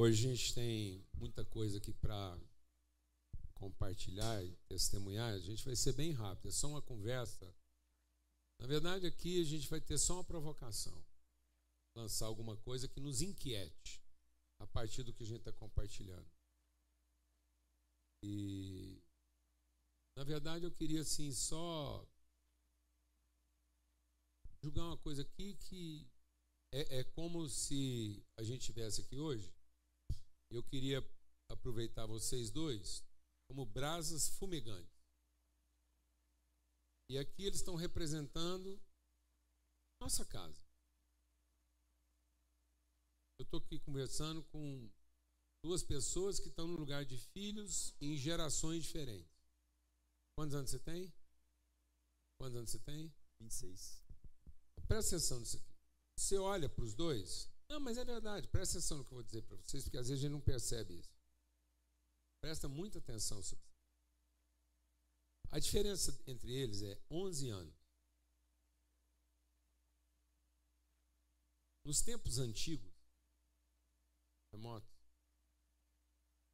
Hoje a gente tem muita coisa aqui para compartilhar e testemunhar. A gente vai ser bem rápido, é só uma conversa. Na verdade, aqui a gente vai ter só uma provocação. Lançar alguma coisa que nos inquiete a partir do que a gente está compartilhando. E, na verdade, eu queria assim só julgar uma coisa aqui que é, é como se a gente estivesse aqui hoje. Eu queria aproveitar vocês dois como brasas fumegantes. E aqui eles estão representando nossa casa. Eu estou aqui conversando com duas pessoas que estão no lugar de filhos em gerações diferentes. Quantos anos você tem? Quantos anos você tem? 26. Presta atenção nisso aqui. Você olha para os dois. Não, mas é verdade. Presta atenção no que eu vou dizer para vocês, porque às vezes a gente não percebe isso. Presta muita atenção sobre isso. A diferença entre eles é 11 anos. Nos tempos antigos, remotos,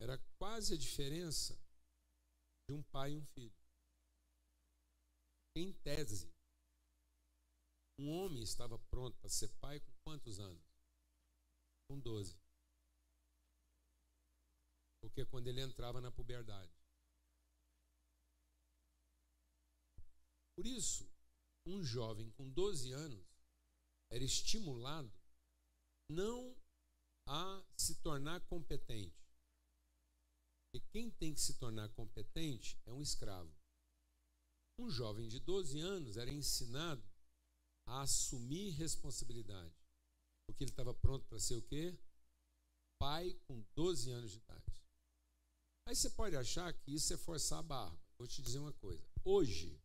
era quase a diferença de um pai e um filho. Em tese, um homem estava pronto para ser pai com quantos anos? Com 12. Porque quando ele entrava na puberdade. Por isso, um jovem com 12 anos era estimulado não a se tornar competente. E quem tem que se tornar competente é um escravo. Um jovem de 12 anos era ensinado a assumir responsabilidade. Porque ele estava pronto para ser o quê? Pai com 12 anos de idade. Aí você pode achar que isso é forçar a barra. Vou te dizer uma coisa. Hoje,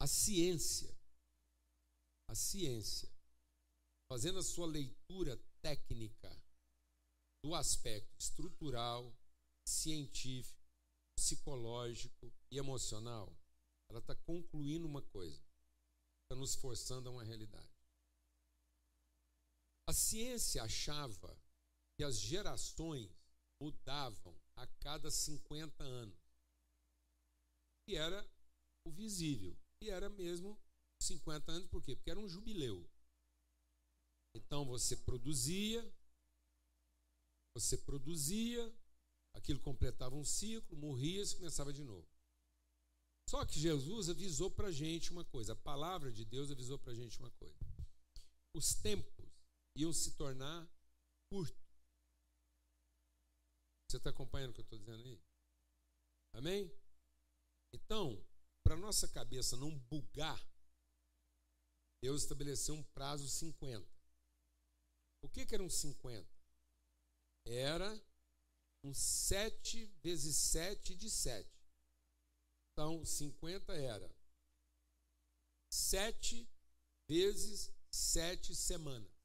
a ciência, a ciência, fazendo a sua leitura técnica do aspecto estrutural, científico, psicológico e emocional, ela está concluindo uma coisa, está nos forçando a uma realidade. A ciência achava que as gerações mudavam a cada 50 anos. E era o visível. E era mesmo 50 anos, por quê? Porque era um jubileu. Então você produzia, você produzia, aquilo completava um ciclo, morria e começava de novo. Só que Jesus avisou para a gente uma coisa, a palavra de Deus avisou para a gente uma coisa. Os tempos iam se tornar curtos. Você está acompanhando o que eu estou dizendo aí? Amém? Então, para nossa cabeça não bugar, Deus estabeleceu um prazo 50. O que, que era um 50? Era um 7 vezes 7 de 7. Então, 50 era 7 vezes 7 semanas.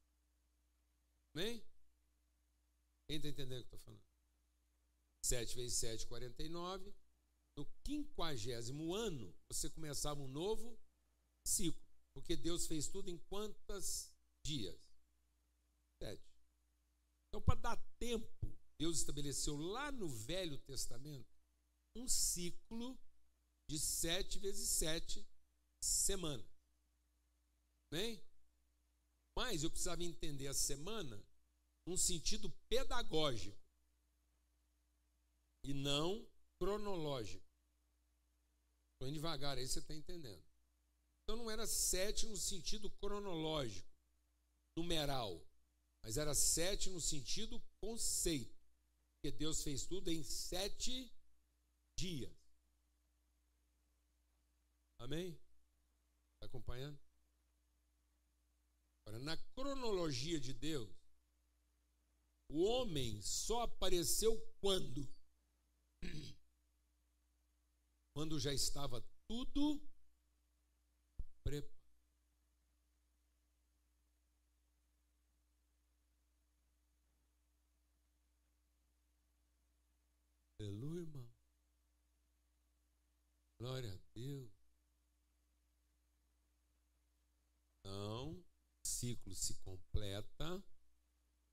Amém? Quem está entendendo o que eu estou falando? 7 vezes 7, 49. No quinquagésimo ano, você começava um novo ciclo. Porque Deus fez tudo em quantos dias? Sete. Então, para dar tempo, Deus estabeleceu lá no Velho Testamento um ciclo de sete vezes sete semanas. Bem? Mas eu precisava entender a semana num sentido pedagógico e não cronológico. Estou indo devagar aí, você está entendendo. Então não era sete no sentido cronológico, numeral, mas era sete no sentido conceito. Porque Deus fez tudo em sete dias. Amém? Está acompanhando? Agora, na cronologia de Deus, o homem só apareceu quando? Quando já estava tudo preparado. Aleluia, irmão. Glória a Deus. Então, o ciclo se completa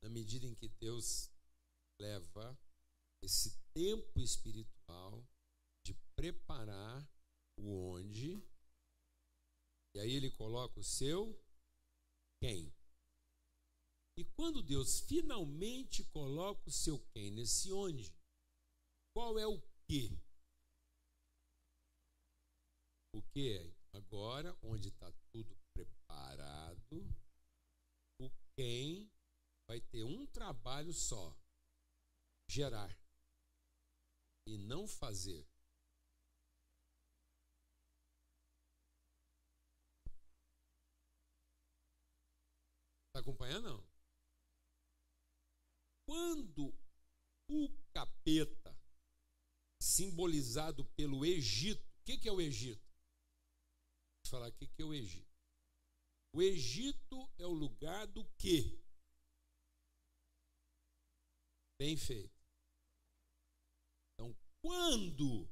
na medida em que Deus leva esse tempo espiritual de preparar o onde, e aí ele coloca o seu quem. E quando Deus finalmente coloca o seu quem nesse onde, qual é o que? O que? Agora, onde está tudo preparado, quem vai ter um trabalho só: gerar e não fazer. Está acompanhando? Não. Quando o capeta, simbolizado pelo Egito, o que, que é o Egito? Vou falar o que, que é o Egito. O Egito é o lugar do quê? Bem feito. Então, quando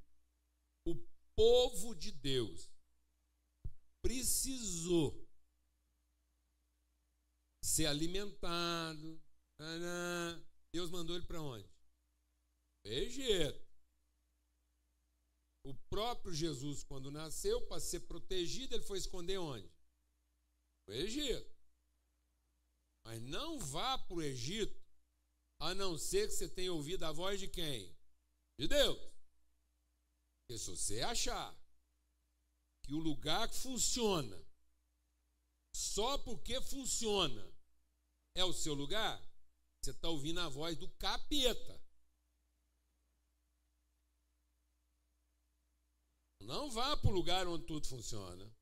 o povo de Deus precisou ser alimentado, Deus mandou ele para onde? Egito. O próprio Jesus, quando nasceu, para ser protegido, ele foi esconder onde? O Egito. Mas não vá para o Egito a não ser que você tenha ouvido a voz de quem? De Deus. Porque se você achar que o lugar que funciona, só porque funciona, é o seu lugar, você está ouvindo a voz do capeta. Não vá para o lugar onde tudo funciona.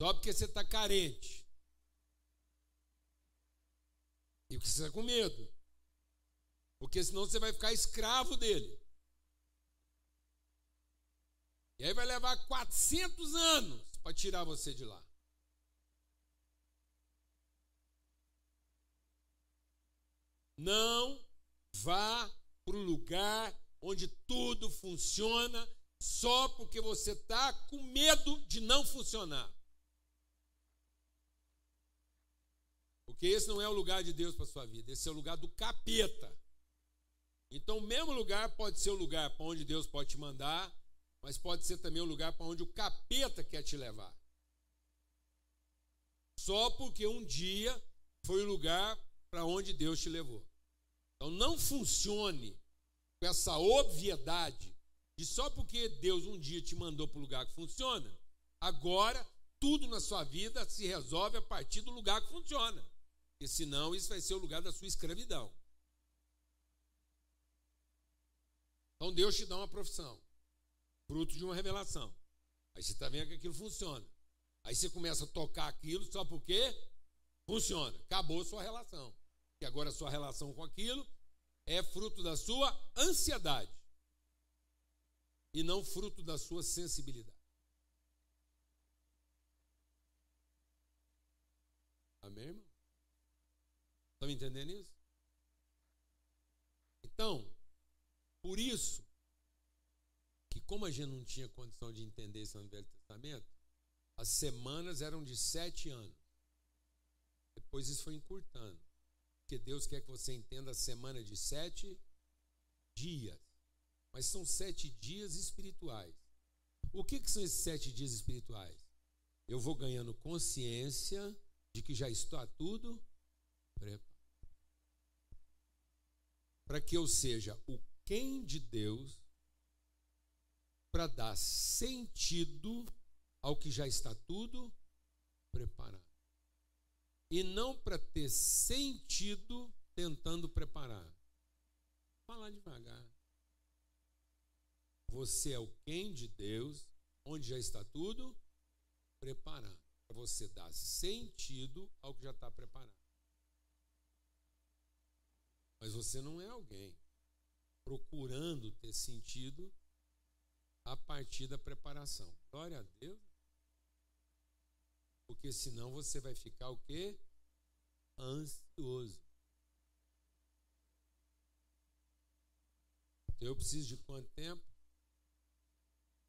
Só porque você está carente. E porque você está com medo. Porque senão você vai ficar escravo dele. E aí vai levar 400 anos para tirar você de lá. Não vá para o lugar onde tudo funciona só porque você está com medo de não funcionar. Porque esse não é o lugar de Deus para sua vida, esse é o lugar do capeta. Então, o mesmo lugar pode ser o lugar para onde Deus pode te mandar, mas pode ser também o lugar para onde o capeta quer te levar. Só porque um dia foi o lugar para onde Deus te levou. Então, não funcione com essa obviedade de só porque Deus um dia te mandou para o lugar que funciona, agora tudo na sua vida se resolve a partir do lugar que funciona. Porque senão isso vai ser o lugar da sua escravidão. Então Deus te dá uma profissão, fruto de uma revelação. Aí você está vendo que aquilo funciona. Aí você começa a tocar aquilo só porque funciona. Acabou a sua relação. E agora a sua relação com aquilo é fruto da sua ansiedade e não fruto da sua sensibilidade. Amém, irmão? Estão entendendo isso? Então, por isso, que como a gente não tinha condição de entender isso no Velho Testamento, as semanas eram de sete anos. Depois isso foi encurtando. Porque Deus quer que você entenda a semana de sete dias. Mas são sete dias espirituais. O que, que são esses sete dias espirituais? Eu vou ganhando consciência de que já está tudo preparado. Para que eu seja o quem de Deus para dar sentido ao que já está tudo preparado. E não para ter sentido tentando preparar. Falar devagar. Você é o quem de Deus, onde já está tudo preparado. Para você dar sentido ao que já está preparado. Mas você não é alguém procurando ter sentido a partir da preparação. Glória a Deus. Porque senão você vai ficar o quê? Ansioso. Então eu preciso de quanto tempo?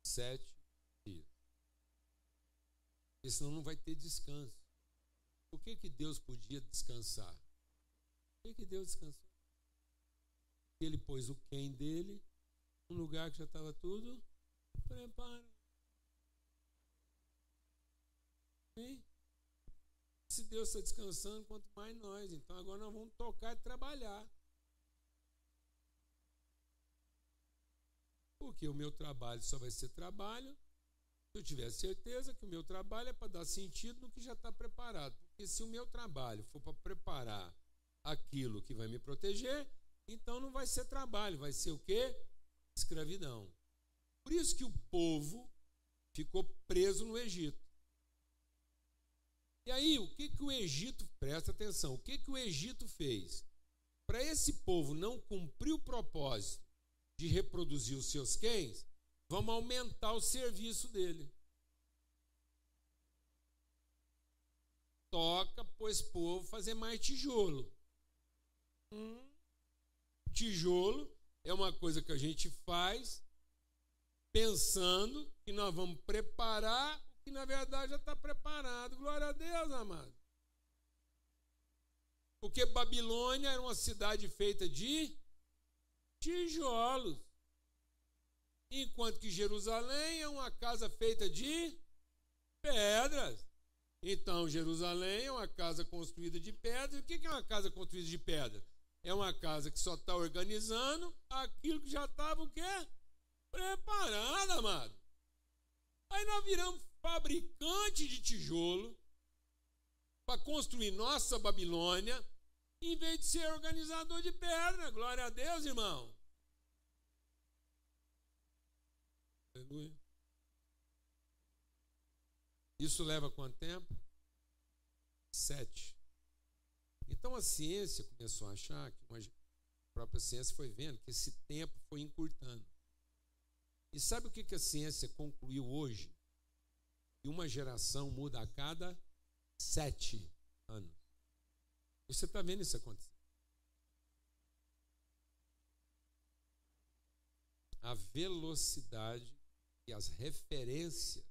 Sete dias. Porque senão não vai ter descanso. Por que, que Deus podia descansar? Por que, que Deus descansou? Ele pôs o quem dele num lugar que já estava tudo preparado. Hein? Se Deus está descansando, quanto mais nós. Então agora nós vamos tocar e trabalhar. Porque o meu trabalho só vai ser trabalho se eu tiver certeza que o meu trabalho é para dar sentido no que já está preparado. Porque se o meu trabalho for para preparar aquilo que vai me proteger, então não vai ser trabalho, vai ser o quê? Escravidão. Por isso que o povo ficou preso no Egito. E aí, o que, que o Egito, presta atenção, o que, que o Egito fez? Para esse povo não cumprir o propósito de reproduzir os seus quens, vamos aumentar o serviço dele. Toca, pois, povo, fazer mais tijolo. Hum, tijolo é uma coisa que a gente faz pensando que nós vamos preparar o que na verdade já está preparado. Glória a Deus, amado. Porque Babilônia era uma cidade feita de tijolos. Enquanto que Jerusalém é uma casa feita de pedras. Então, Jerusalém é uma casa construída de pedras. O que é uma casa construída de pedra? É uma casa que só está organizando aquilo que já estava o quê? Preparado, amado. Aí nós viramos fabricante de tijolo para construir nossa Babilônia, em vez de ser organizador de pedra. Glória a Deus, irmão. Isso leva quanto tempo? Sete. Então a ciência começou a achar que a própria ciência foi vendo que esse tempo foi encurtando. E sabe o que, que a ciência concluiu hoje? Que uma geração muda a cada sete anos. Você está vendo isso acontecer? A velocidade e as referências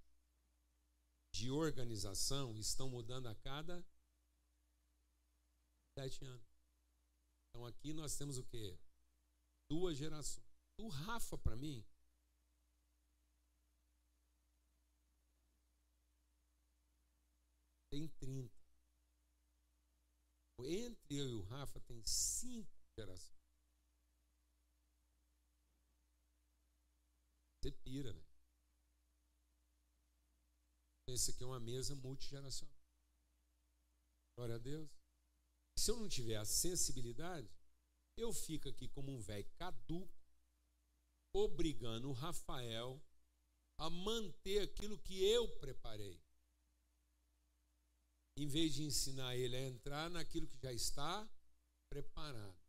de organização estão mudando a cada sete anos. Então aqui nós temos o quê? Duas gerações. O Rafa, para mim, tem 30. Entre eu e o Rafa tem cinco gerações. Você pira, né? Esse aqui é uma mesa multigeracional. Glória a Deus. Se eu não tiver a sensibilidade, eu fico aqui como um velho caduco, obrigando o Rafael a manter aquilo que eu preparei. Em vez de ensinar ele a entrar naquilo que já está preparado.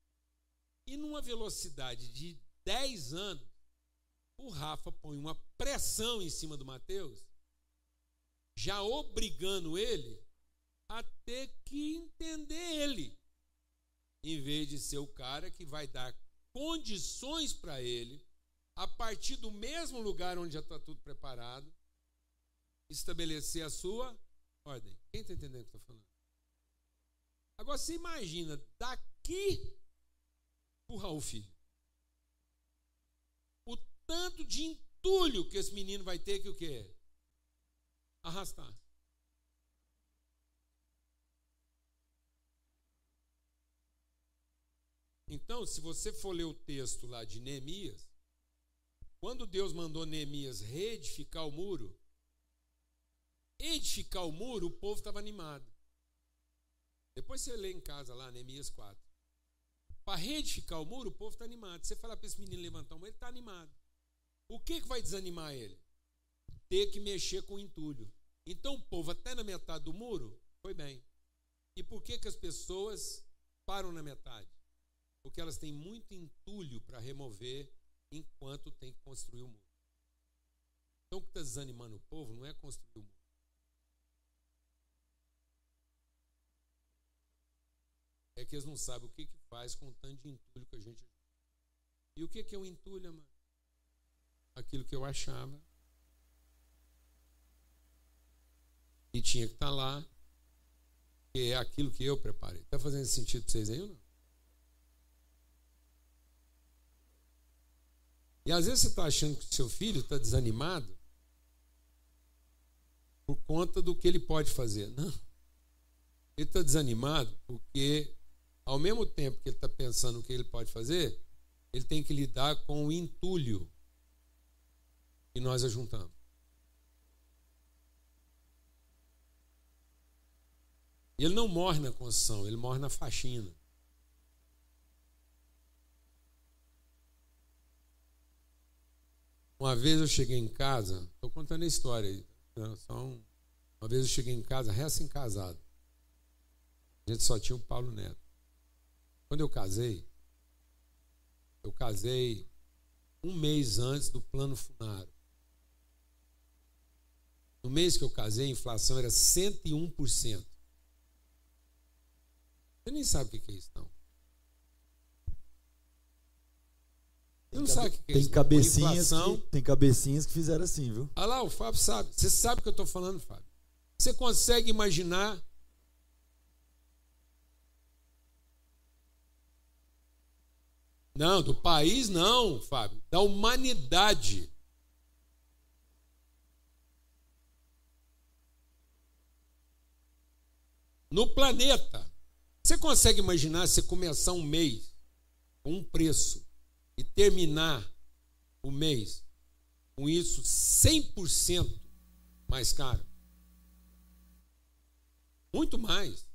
E numa velocidade de 10 anos, o Rafa põe uma pressão em cima do Mateus já obrigando ele a ter que entender ele, em vez de ser o cara que vai dar condições para ele, a partir do mesmo lugar onde já está tudo preparado, estabelecer a sua ordem. Quem está entendendo o que estou falando? Agora você imagina, daqui para o filho, o tanto de entulho que esse menino vai ter que o quê? arrastar. Então, se você for ler o texto lá de Neemias, quando Deus mandou Neemias reedificar o muro, edificar o muro, o povo estava animado. Depois você lê em casa lá, Neemias 4. Para reedificar o muro, o povo está animado. Você fala para esse menino levantar o muro, ele está animado. O que, que vai desanimar ele? ter que mexer com entulho. Então o povo, até na metade do muro, foi bem. E por que, que as pessoas param na metade? Porque elas têm muito entulho para remover enquanto tem que construir o muro. Então o que está desanimando o povo não é construir o muro. É que eles não sabem o que, que faz com o tanto de entulho que a gente. E o que, que é o entulho, mano? Aquilo que eu achava e tinha que estar tá lá, que é aquilo que eu preparei. Está fazendo sentido para vocês aí ou não? E às vezes você está achando que o seu filho está desanimado por conta do que ele pode fazer. Não. Ele está desanimado porque, ao mesmo tempo que ele está pensando o que ele pode fazer, ele tem que lidar com o entulho que nós ajuntamos. Ele não morre na construção, ele morre na faxina. Uma vez eu cheguei em casa, estou contando a história aí. Né? uma vez eu cheguei em casa, recém-casado. A gente só tinha o Paulo Neto. Quando eu casei, eu casei um mês antes do plano Funaro. No mês que eu casei, a inflação era 101%. Você nem sabe o que é isso, não. O que é tem. Cabecinhas que, tem cabecinhas que fizeram assim, viu? Olha lá, o Fábio sabe. Você sabe o que eu estou falando, Fábio. Você consegue imaginar Não, do país não, Fábio. Da humanidade. No planeta. Você consegue imaginar você começar um mês com um preço e terminar o mês com isso 100% mais caro? Muito mais.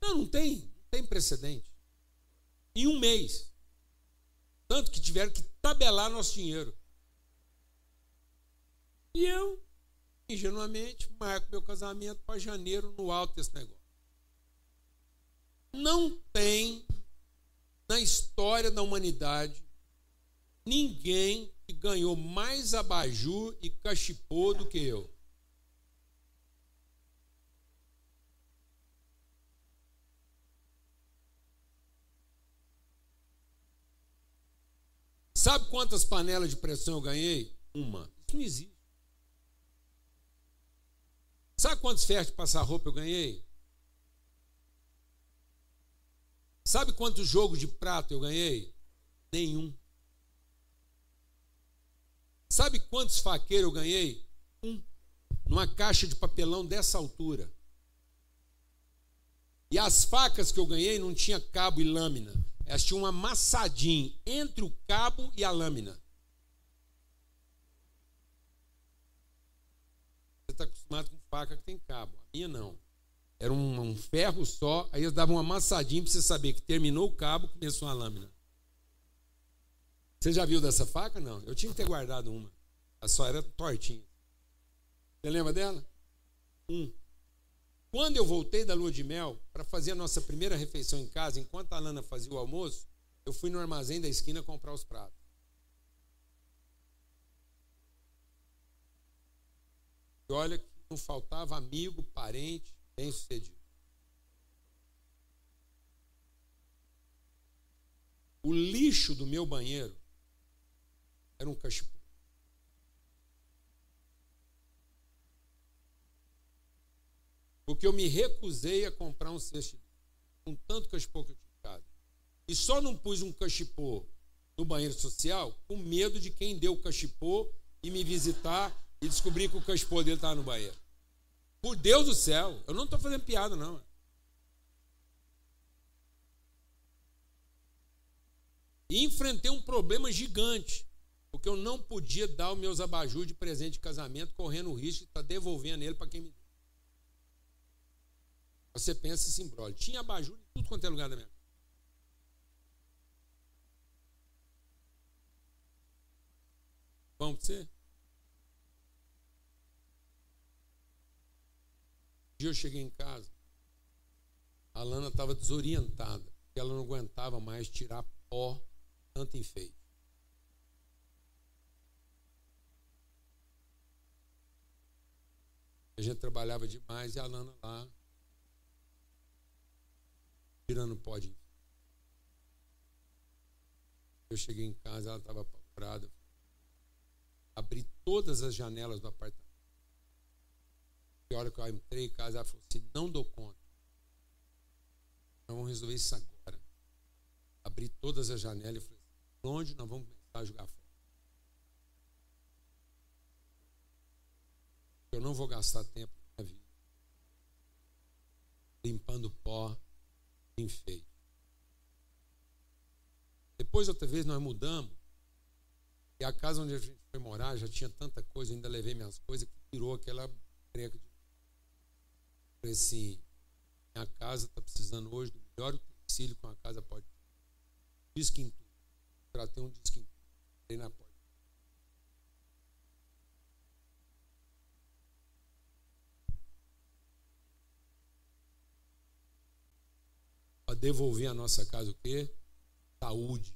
Não, não tem, não tem precedente. Em um mês. Tanto que tiveram que tabelar nosso dinheiro. E eu, ingenuamente, marco meu casamento para janeiro no alto desse negócio. Não tem na história da humanidade ninguém que ganhou mais abajur e cachipô do que eu. Sabe quantas panelas de pressão eu ganhei? Uma. Isso não existe. Sabe quantos ferros de passar roupa eu ganhei? Sabe quantos jogos de prato eu ganhei? Nenhum. Sabe quantos faqueiros eu ganhei? Um. Numa caixa de papelão dessa altura. E as facas que eu ganhei não tinha cabo e lâmina. Elas tinham um amassadinho entre o cabo e a lâmina. Você está acostumado com faca que tem cabo. A minha não. Era um, um ferro só, aí eles davam um amassadinho para você saber que terminou o cabo, começou a lâmina. Você já viu dessa faca? Não. Eu tinha que ter guardado uma. Ela só era tortinha. Você lembra dela? Um. Quando eu voltei da lua de mel para fazer a nossa primeira refeição em casa, enquanto a Lana fazia o almoço, eu fui no armazém da esquina comprar os pratos. E olha que não faltava amigo, parente, bem sucedido. O lixo do meu banheiro era um cachepô. Porque eu me recusei a comprar um cesto com tanto cachepô que eu tinha em casa. E só não pus um cachepô no banheiro social com medo de quem deu o cachepô e me visitar e descobrir que o cachepô dele estava no banheiro. Por Deus do céu, eu não estou fazendo piada, não. E enfrentei um problema gigante, porque eu não podia dar os meus abajur de presente de casamento, correndo o risco de estar tá devolvendo ele para quem me deu. Você pensa esse imbróglio. Tinha abajur em tudo quanto é lugar da minha casa. Vamos para você? Um dia eu cheguei em casa, a Lana estava desorientada, porque ela não aguentava mais tirar pó, tanto enfeite. A gente trabalhava demais e a Lana lá tirando pó de Eu cheguei em casa, ela estava apavorada. Abri todas as janelas do apartamento. E a hora que eu entrei em casa, ela falou assim: não dou conta. Nós vamos resolver isso agora. Abri todas as janelas e falei assim: onde nós vamos começar a jogar fora? Eu não vou gastar tempo na vida limpando pó enfeite. Depois, outra vez, nós mudamos. E a casa onde a gente foi morar já tinha tanta coisa, ainda levei minhas coisas, que tirou aquela breca de. Falei assim: minha casa está precisando hoje do melhor utensílio que uma casa pode. Disque em tudo. Tratei um disque em tudo. na porta. Para devolver a nossa casa o quê? Saúde.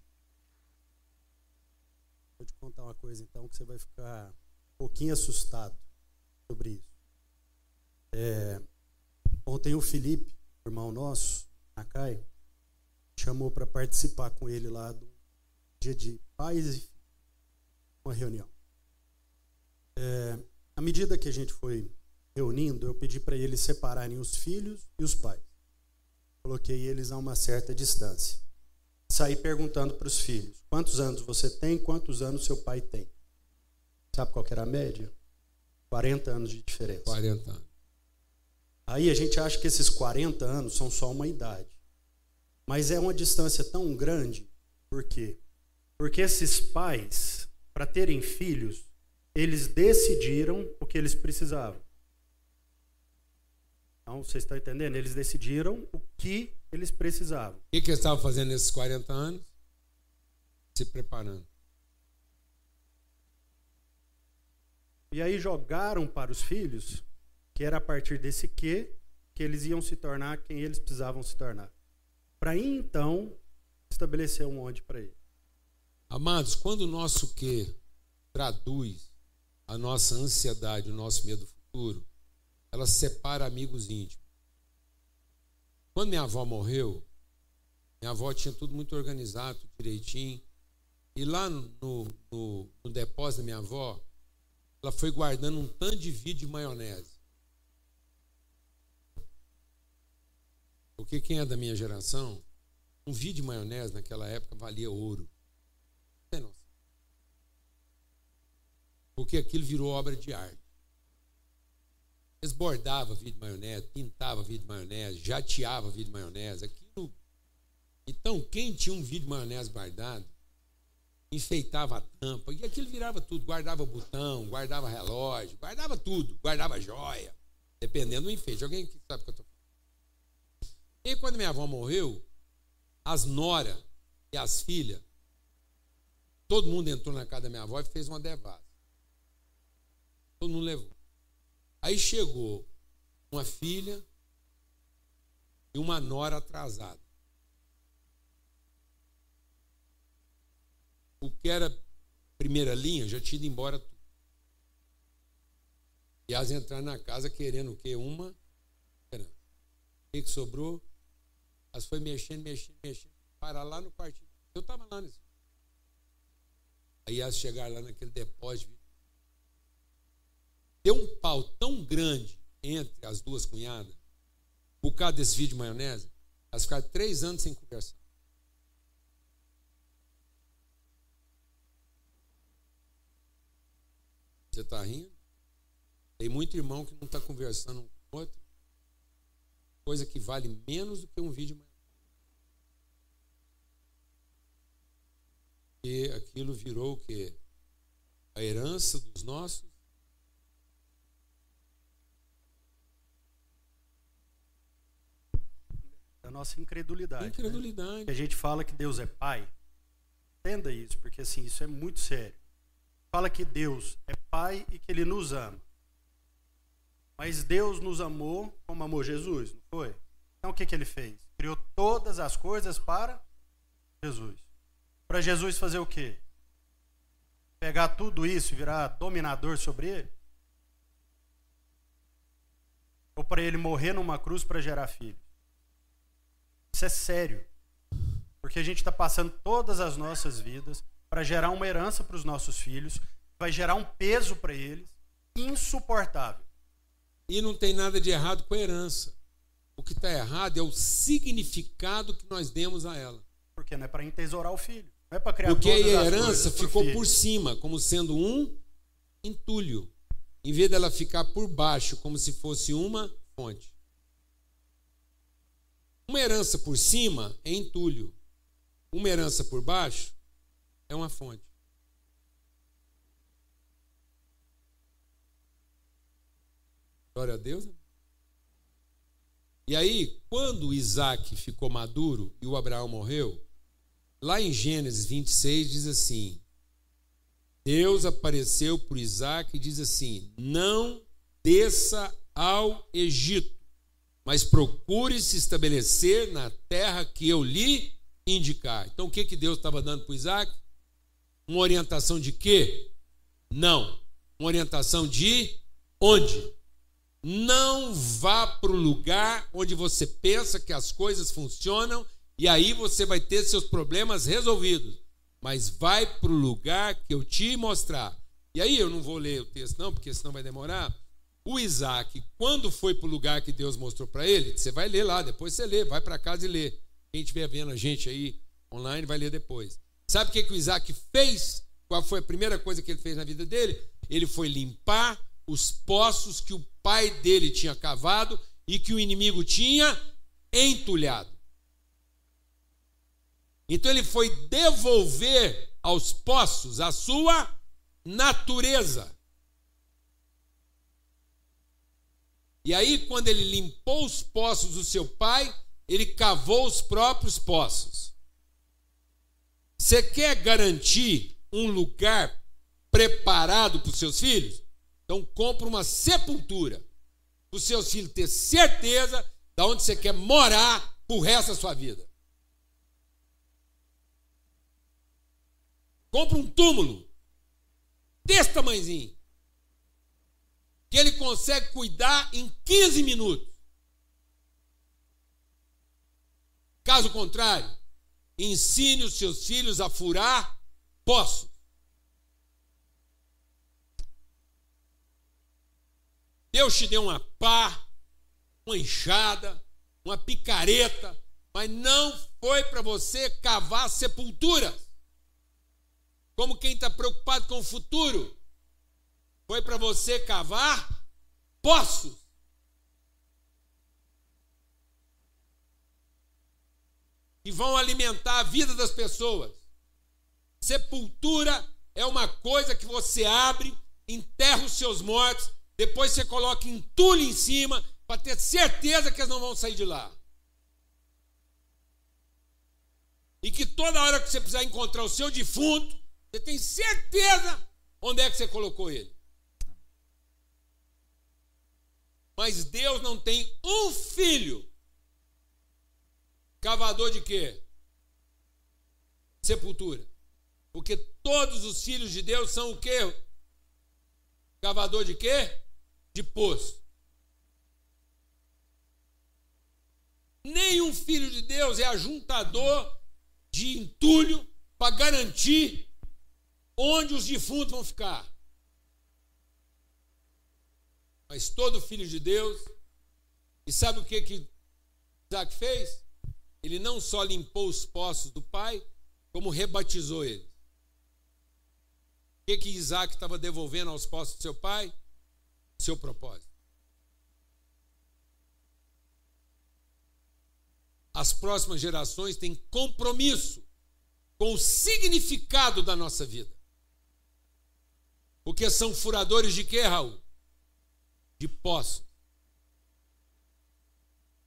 Vou te contar uma coisa então que você vai ficar um pouquinho assustado sobre isso. É, ontem o Felipe, irmão nosso, Nakai, chamou para participar com ele lá do dia de pais e filhos, uma reunião. É, à medida que a gente foi reunindo, eu pedi para eles separarem os filhos e os pais. Coloquei eles a uma certa distância sair perguntando para os filhos: quantos anos você tem, quantos anos seu pai tem. Sabe qual era a média? 40 anos de diferença. 40 anos. Aí a gente acha que esses 40 anos são só uma idade. Mas é uma distância tão grande. Por quê? Porque esses pais, para terem filhos, eles decidiram o que eles precisavam. Então, vocês estão entendendo? Eles decidiram o que eles precisavam. O que, que eles estavam fazendo nesses 40 anos? Se preparando. E aí jogaram para os filhos que era a partir desse que que eles iam se tornar quem eles precisavam se tornar. Para então estabelecer um onde para eles. Amados, quando o nosso que traduz a nossa ansiedade, o nosso medo futuro, ela separa amigos íntimos. Quando minha avó morreu, minha avó tinha tudo muito organizado, direitinho. E lá no, no, no depósito da minha avó, ela foi guardando um tanto de vidro de maionese. Porque quem é da minha geração, um vidro de maionese naquela época valia ouro. Não tem. Porque aquilo virou obra de arte. Eles bordavam vidro de maionese, pintavam vidro de maionese, jateavam vidro de maionese. Aquilo... Então, quem tinha um vidro de maionese guardado, enfeitava a tampa, e aquilo virava tudo, guardava botão, guardava relógio, guardava tudo, guardava joia, dependendo do enfeite. Alguém que sabe o que eu estou falando? E quando minha avó morreu, as noras e as filhas, todo mundo entrou na casa da minha avó e fez uma devassa. Todo mundo levou. Aí chegou uma filha e uma nora atrasada. O que era primeira linha já tinha ido embora tudo. E elas entraram na casa querendo o quê? Uma. O que, que sobrou? Elas foi mexendo, mexendo, mexendo. Para lá no quartinho. Eu estava lá nesse. Aí elas chegaram lá naquele depósito Deu um pau tão grande entre as duas cunhadas, por causa desse vídeo de maionese, elas ficaram três anos sem conversar. Você está rindo? Tem muito irmão que não está conversando um com o outro. Coisa que vale menos do que um vídeo maionese. E aquilo virou o quê? A herança dos nossos da nossa incredulidade. Né? Incredulidade. Né? A gente fala que Deus é pai. Entenda isso, porque assim, isso é muito sério. Fala que Deus é pai e que ele nos ama. Mas Deus nos amou como amou Jesus, não foi? Então o que, que ele fez? Criou todas as coisas para Jesus. Para Jesus fazer o quê? Pegar tudo isso e virar dominador sobre ele? Ou para ele morrer numa cruz para gerar filho? Isso é sério. Porque a gente está passando todas as nossas vidas para gerar uma herança para os nossos filhos, vai gerar um peso para eles insuportável. E não tem nada de errado com a herança. O que está errado é o significado que nós demos a ela. Porque não é para entesourar o filho. Não é para criar Porque a herança ficou por cima, como sendo um entulho. em vez dela ficar por baixo, como se fosse uma fonte. Uma herança por cima é entulho. Uma herança por baixo é uma fonte. Glória a Deus. E aí, quando Isaac ficou maduro e o Abraão morreu, lá em Gênesis 26 diz assim: Deus apareceu para Isaac e diz assim: Não desça ao Egito, mas procure se estabelecer na terra que eu lhe indicar. Então o que, que Deus estava dando para Isaac? Uma orientação de quê? Não. Uma orientação de onde? Não vá para o lugar onde você pensa que as coisas funcionam e aí você vai ter seus problemas resolvidos. Mas vai para o lugar que eu te mostrar. E aí eu não vou ler o texto, não, porque senão vai demorar. O Isaac, quando foi para o lugar que Deus mostrou para ele, você vai ler lá, depois você lê, vai para casa e lê. Quem estiver vendo a gente aí online vai ler depois. Sabe o que, que o Isaac fez? Qual foi a primeira coisa que ele fez na vida dele? Ele foi limpar os poços que o pai dele tinha cavado e que o inimigo tinha entulhado. Então ele foi devolver aos poços a sua natureza. E aí, quando ele limpou os poços do seu pai, ele cavou os próprios poços. Você quer garantir um lugar preparado para os seus filhos? Então compra uma sepultura. Para os seus filhos ter certeza de onde você quer morar o resto da sua vida. Compra um túmulo desse tamanhozinho. Que ele consegue cuidar em 15 minutos. Caso contrário, ensine os seus filhos a furar poços. Deus te deu uma pá, uma enxada, uma picareta, mas não foi para você cavar sepulturas. Como quem está preocupado com o futuro, foi para você cavar poços. que vão alimentar a vida das pessoas. Sepultura é uma coisa que você abre, enterra os seus mortos, depois você coloca entulho em cima para ter certeza que eles não vão sair de lá. E que toda hora que você precisar encontrar o seu defunto, você tem certeza onde é que você colocou ele. Mas Deus não tem um filho Cavador de quê? Sepultura. Porque todos os filhos de Deus são o quê? Cavador de quê? De poço. Nenhum filho de Deus é ajuntador de entulho para garantir onde os defuntos vão ficar. Mas todo filho de Deus, e sabe o que que Isaac fez? ele não só limpou os poços do pai, como rebatizou ele. O que, que Isaac estava devolvendo aos poços do seu pai? Seu propósito. As próximas gerações têm compromisso com o significado da nossa vida. Porque são furadores de quê, Raul? De poços.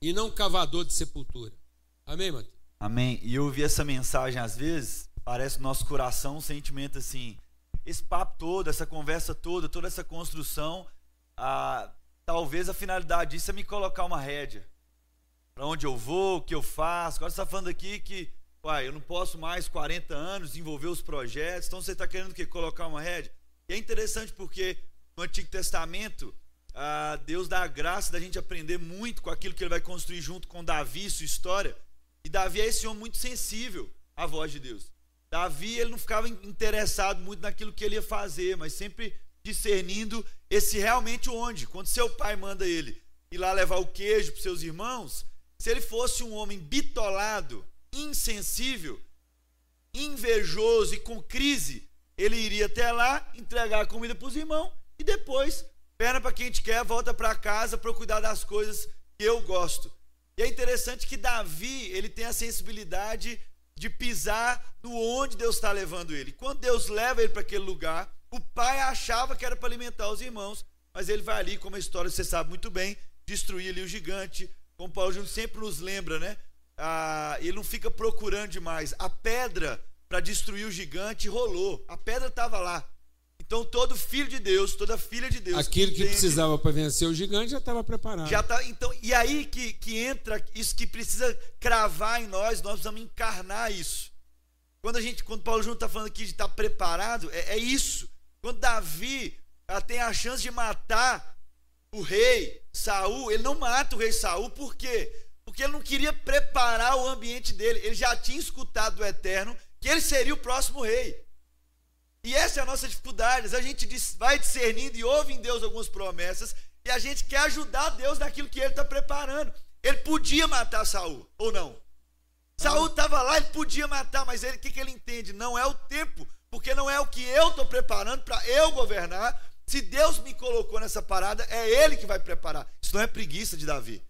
E não cavador de sepultura. Amém, Matheus? Amém. E eu ouvi essa mensagem às vezes, parece no nosso coração um sentimento assim, esse papo todo, essa conversa toda, toda essa construção, talvez a finalidade disso é me colocar uma rédea. Para onde eu vou, o que eu faço. Agora você está falando aqui que, uai, eu não posso mais 40 anos desenvolver os projetos, então você está querendo o quê? Colocar uma rédea? E é interessante porque no Antigo Testamento, Deus dá a graça da gente aprender muito com aquilo que ele vai construir junto com Davi, sua história. E Davi é esse homem muito sensível à voz de Deus. Davi ele não ficava interessado muito naquilo que ele ia fazer, mas sempre discernindo esse realmente onde. Quando seu pai manda ele ir lá levar o queijo para seus irmãos, se ele fosse um homem bitolado, insensível, invejoso e com crise, ele iria até lá entregar a comida para os irmãos e depois Perna para quem gente quer, volta para casa para cuidar das coisas que eu gosto. E é interessante que Davi, ele tem a sensibilidade de pisar no onde Deus está levando ele. Quando Deus leva ele para aquele lugar, o pai achava que era para alimentar os irmãos, mas ele vai ali, como a história você sabe muito bem, destruir ali o gigante. Como Paulo Júnior sempre nos lembra, né? Ah, ele não fica procurando demais. A pedra para destruir o gigante rolou. A pedra estava lá. Então todo filho de Deus, toda filha de Deus. Aquilo que, precisava para vencer o gigante já estava preparado. Já tá, então, e aí que, que entra isso que precisa cravar em nós, nós precisamos encarnar isso. Quando a gente, quando Paulo Júnior está falando aqui de estar tá preparado, é, é isso. Quando Davi tem a chance de matar o rei Saul, ele não mata o rei Saul, por quê? Porque ele não queria preparar o ambiente dele. Ele já tinha escutado do Eterno que ele seria o próximo rei. E essa é a nossa dificuldade. A gente vai discernindo e ouve em Deus algumas promessas e a gente quer ajudar Deus naquilo que ele está preparando. Ele podia matar Saul, ou não? Saul estava lá, ele podia matar, mas ele, o que, que ele entende? Não é o tempo porque não é o que eu estou preparando para eu governar. Se Deus me colocou nessa parada, é Ele que vai preparar. Isso não é preguiça de Davi.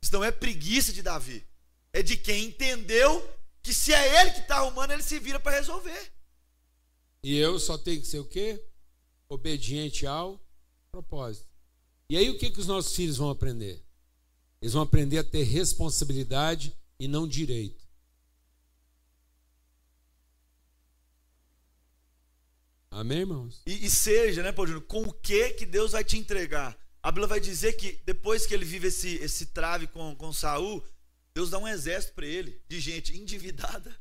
Isso não é preguiça de Davi. É de quem entendeu que se é Ele que está arrumando, ele se vira para resolver. E eu só tenho que ser o quê? Obediente ao propósito. E aí o que, que os nossos filhos vão aprender? Eles vão aprender a ter responsabilidade e não direito. Amém, irmãos? E, e seja, né, Paulo Júnior, com o que que Deus vai te entregar? A Bíblia vai dizer que depois que ele vive esse, esse trave com, com Saul, Deus dá um exército para ele de gente endividada.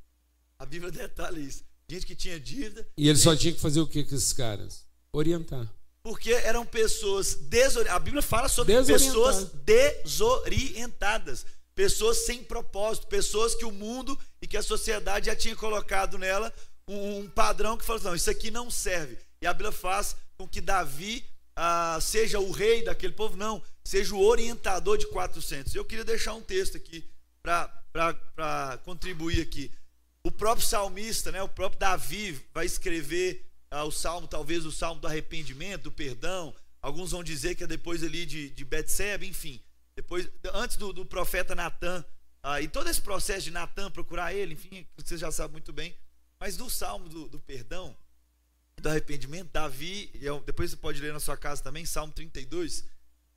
A Bíblia detalha isso. Gente que tinha dívida. E ele só tinha que fazer o que com esses caras? Orientar. Porque eram pessoas desorientadas. A Bíblia fala sobre pessoas desorientadas. Pessoas sem propósito. Pessoas que o mundo e que a sociedade já tinha colocado nela um, padrão que fala assim, não, isso aqui não serve. E a Bíblia faz com que Davi ah, seja o rei daquele povo, não, seja o orientador de 400. Eu queria deixar um texto aqui para contribuir aqui. O próprio salmista, né, o próprio Davi vai escrever ah, o salmo, talvez o salmo do arrependimento, do perdão. Alguns vão dizer que é depois ali de, de Betseba, enfim. Depois, antes do, do profeta Natan, ah, e todo esse processo de Natan procurar ele, enfim, você já sabe muito bem. Mas do salmo do, do perdão, do arrependimento, Davi, é depois você pode ler na sua casa também, Salmo 32,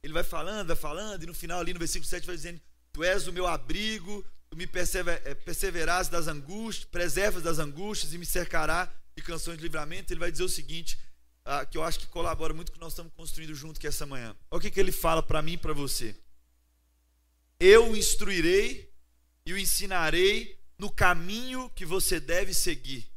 ele vai falando, vai falando, e no final, ali no versículo 7, vai dizendo: Tu és o meu abrigo, tu me persever, é, perseverás das angústias, preservas das angústias e me cercará de canções de livramento. Ele vai dizer o seguinte, ah, que eu acho que colabora muito com o que nós estamos construindo junto que essa manhã. Olha o que, que ele fala para mim e para você. Eu o instruirei e o ensinarei no caminho que você deve seguir.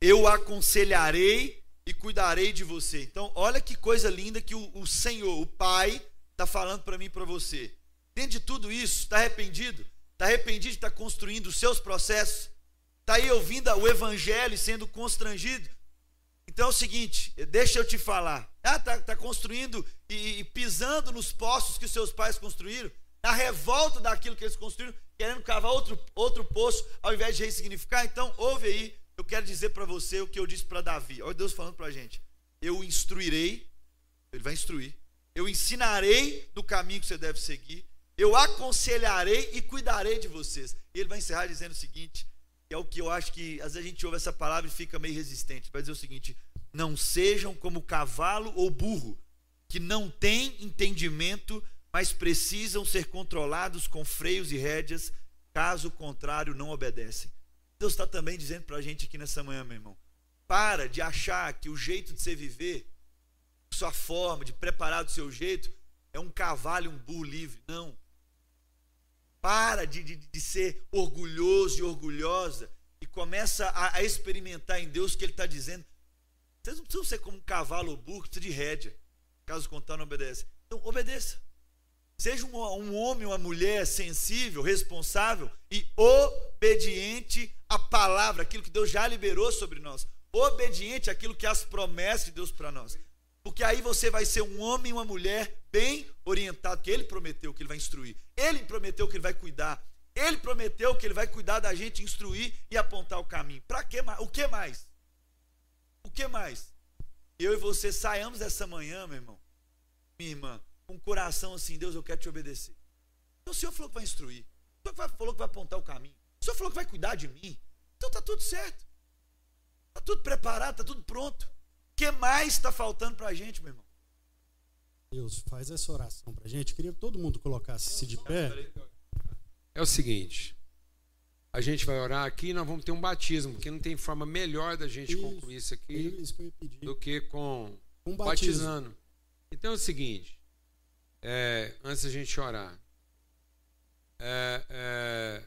Eu aconselharei e cuidarei de você. Então, olha que coisa linda que o, o Senhor, o Pai, está falando para mim e para você. Dentro de tudo isso, está arrependido? Está arrependido de estar tá construindo os seus processos? Está aí ouvindo o Evangelho e sendo constrangido? Então é o seguinte, deixa eu te falar. Ah, está tá construindo e, e pisando nos poços que os seus pais construíram? Na revolta daquilo que eles construíram? querendo cavar outro, outro poço ao invés de ressignificar. Então, ouve aí, eu quero dizer para você o que eu disse para Davi. Olha Deus falando para a gente. Eu instruirei, ele vai instruir. Eu ensinarei no caminho que você deve seguir. Eu aconselharei e cuidarei de vocês. E ele vai encerrar dizendo o seguinte, é o que eu acho que às vezes a gente ouve essa palavra e fica meio resistente. Vai dizer o seguinte: não sejam como cavalo ou burro, que não tem entendimento mas precisam ser controlados com freios e rédeas, caso contrário, não obedecem. Deus está também dizendo para a gente aqui nessa manhã, meu irmão. Para de achar que o jeito de você viver, sua forma, de preparar do seu jeito, é um cavalo e um burro livre. Não. Para de, de, de ser orgulhoso e orgulhosa e começa a, a experimentar em Deus o que Ele está dizendo. Vocês não precisam ser como um cavalo ou burro, de rédea. Caso contrário, não obedece. Então, obedeça. Seja um, um homem ou uma mulher sensível, responsável e obediente à palavra, aquilo que Deus já liberou sobre nós. Obediente àquilo que é as promessas de Deus para nós. Porque aí você vai ser um homem e uma mulher bem orientado, que ele prometeu que ele vai instruir. Ele prometeu que ele vai cuidar. Ele prometeu que ele vai cuidar da gente, instruir e apontar o caminho. Para que mais? O que mais? O que mais? eu e você saiamos dessa manhã, meu irmão, minha irmã, com o coração assim, Deus, eu quero te obedecer. Então o Senhor falou que vai instruir. O Senhor falou que vai apontar o caminho. O Senhor falou que vai cuidar de mim. Então tá tudo certo. Tá tudo preparado, tá tudo pronto. O que mais está faltando para a gente, meu irmão? Deus, faz essa oração para a gente. Queria que todo mundo colocasse-se de pé. É o seguinte. A gente vai orar aqui e nós vamos ter um batismo, porque não tem forma melhor da gente Isso, concluir isso aqui Isso que eu ia pedir. do que com Um batismo. batizando. Então é o seguinte, é, antes da gente orar, é, é,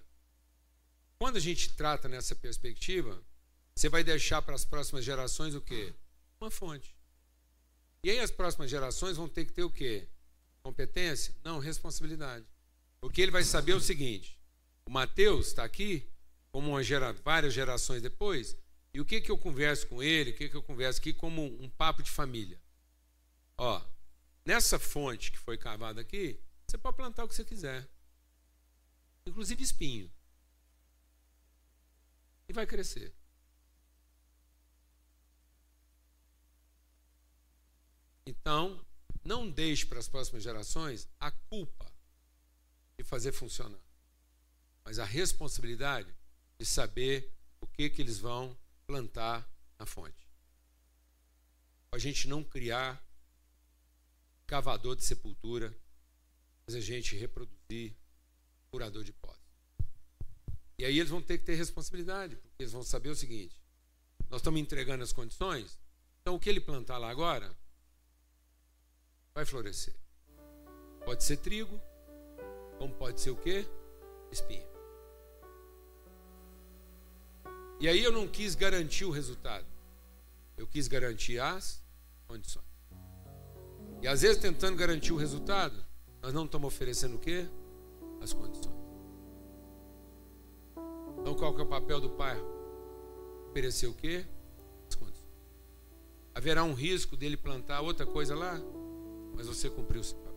quando a gente trata nessa perspectiva, você vai deixar para as próximas gerações o quê? Uma fonte. E aí as próximas gerações vão ter que ter o quê? Competência? Não, responsabilidade. Porque ele vai saber o seguinte: o Mateus está aqui, como uma gera, várias gerações depois, e o que, que eu converso com ele, o que, que eu converso aqui como um papo de família. Ó, nessa fonte que foi cavada aqui, você pode plantar o que você quiser. Inclusive espinho. E vai crescer. Então, não deixe para as próximas gerações a culpa de fazer funcionar, mas a responsabilidade de saber o que, que eles vão plantar na fonte. A gente não criar cavador de sepultura, mas a gente reproduzir curador de poços. E aí eles vão ter que ter responsabilidade, porque eles vão saber o seguinte: nós estamos entregando as condições, então o que ele plantar lá agora vai florescer. Pode ser trigo, como pode ser o quê? Espinho. E aí eu não quis garantir o resultado. Eu quis garantir as condições. E às vezes tentando garantir o resultado, nós não estamos oferecendo o quê? As condições. Então qual que é o papel do pai? Oferecer o quê? As condições. Haverá um risco dele plantar outra coisa lá, mas você cumpriu o seu papel.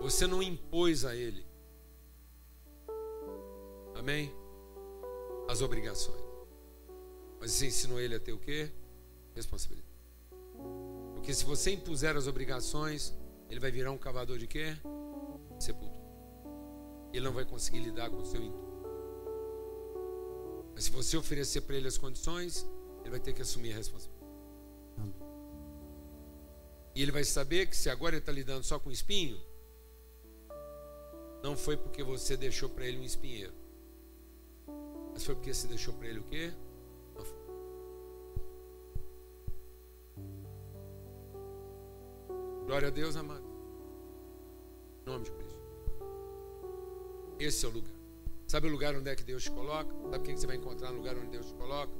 Você não impôs a ele. Amém? As obrigações. Mas você ensinou ele a ter o quê? Responsabilidade. Porque se você impuser as obrigações, ele vai virar um cavador de quê? Sepultura. Ele não vai conseguir lidar com o seu intuito. Mas se você oferecer para ele as condições, ele vai ter que assumir a responsabilidade. E ele vai saber que se agora ele está lidando só com espinho, não foi porque você deixou para ele um espinheiro. Mas foi porque você deixou para ele o quê? Glória a Deus, amado. Em nome de Cristo. Esse é o lugar. Sabe o lugar onde é que Deus te coloca? Sabe o que você vai encontrar no lugar onde Deus te coloca?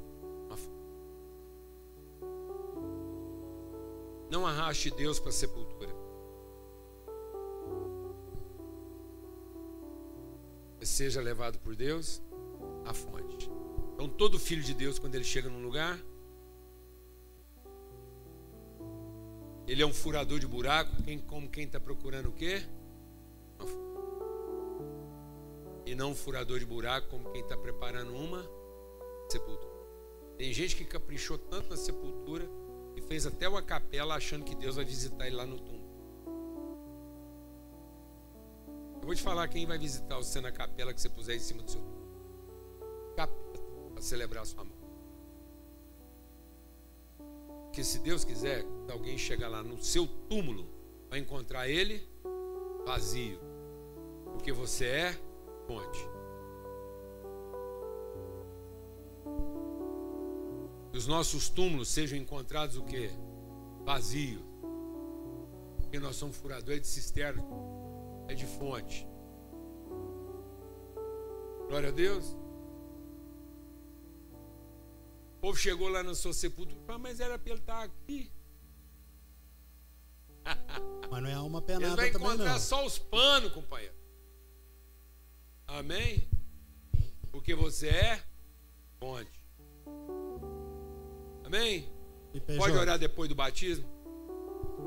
Não arraste Deus para a sepultura. Seja levado por Deus à fonte. Então, todo filho de Deus, quando ele chega num lugar, ele é um furador de buraco, quem, como quem está procurando o quê? E não um furador de buraco, como quem está preparando uma sepultura. Tem gente que caprichou tanto na sepultura e fez até uma capela achando que Deus vai visitar ele lá no túmulo. Eu vou te falar quem vai visitar você na capela que você puser em cima do seu túmulo. Capeta, para celebrar a sua morte. Porque se Deus quiser, alguém chegar lá no seu túmulo, vai encontrar ele vazio. Porque você é fonte. Os nossos túmulos sejam encontrados o quê? Vazios. Porque nós somos furadores de cisterna, é de fonte. Glória a Deus. O povo chegou lá na sua sepultura, ah, mas era para ele estar aqui. Mas não é alma Ele penada vai também, encontrar só os panos, companheiro. Amém? Porque você é fonte. Amém? Pode orar depois do batismo?